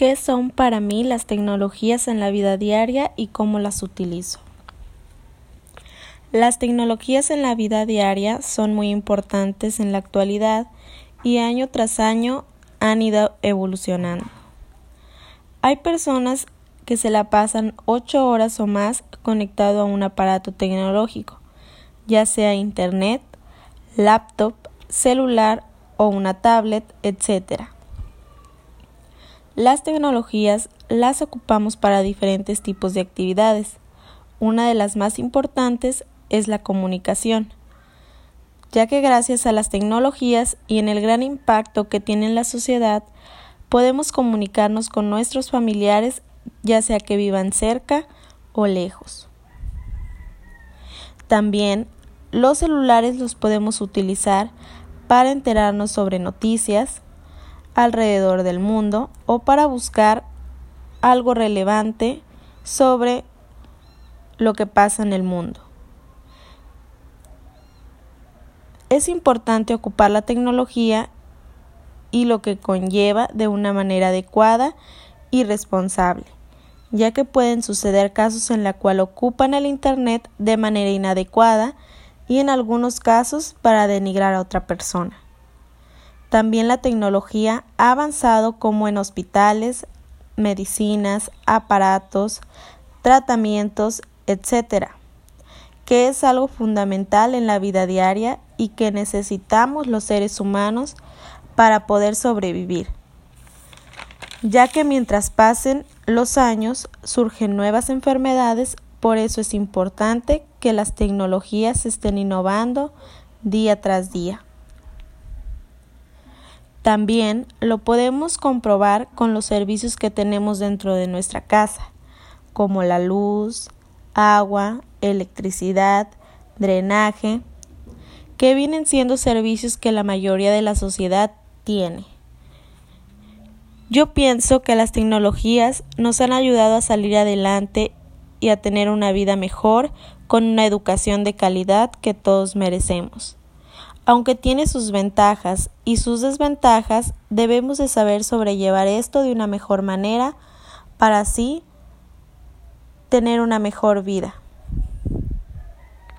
¿Qué son para mí las tecnologías en la vida diaria y cómo las utilizo? Las tecnologías en la vida diaria son muy importantes en la actualidad y año tras año han ido evolucionando. Hay personas que se la pasan ocho horas o más conectado a un aparato tecnológico, ya sea internet, laptop, celular o una tablet, etc. Las tecnologías las ocupamos para diferentes tipos de actividades. Una de las más importantes es la comunicación, ya que gracias a las tecnologías y en el gran impacto que tiene en la sociedad, podemos comunicarnos con nuestros familiares, ya sea que vivan cerca o lejos. También los celulares los podemos utilizar para enterarnos sobre noticias, alrededor del mundo o para buscar algo relevante sobre lo que pasa en el mundo. Es importante ocupar la tecnología y lo que conlleva de una manera adecuada y responsable, ya que pueden suceder casos en la cual ocupan el Internet de manera inadecuada y en algunos casos para denigrar a otra persona. También la tecnología ha avanzado como en hospitales, medicinas, aparatos, tratamientos, etc., que es algo fundamental en la vida diaria y que necesitamos los seres humanos para poder sobrevivir, ya que mientras pasen los años surgen nuevas enfermedades, por eso es importante que las tecnologías estén innovando día tras día. También lo podemos comprobar con los servicios que tenemos dentro de nuestra casa, como la luz, agua, electricidad, drenaje, que vienen siendo servicios que la mayoría de la sociedad tiene. Yo pienso que las tecnologías nos han ayudado a salir adelante y a tener una vida mejor con una educación de calidad que todos merecemos. Aunque tiene sus ventajas y sus desventajas, debemos de saber sobrellevar esto de una mejor manera para así tener una mejor vida.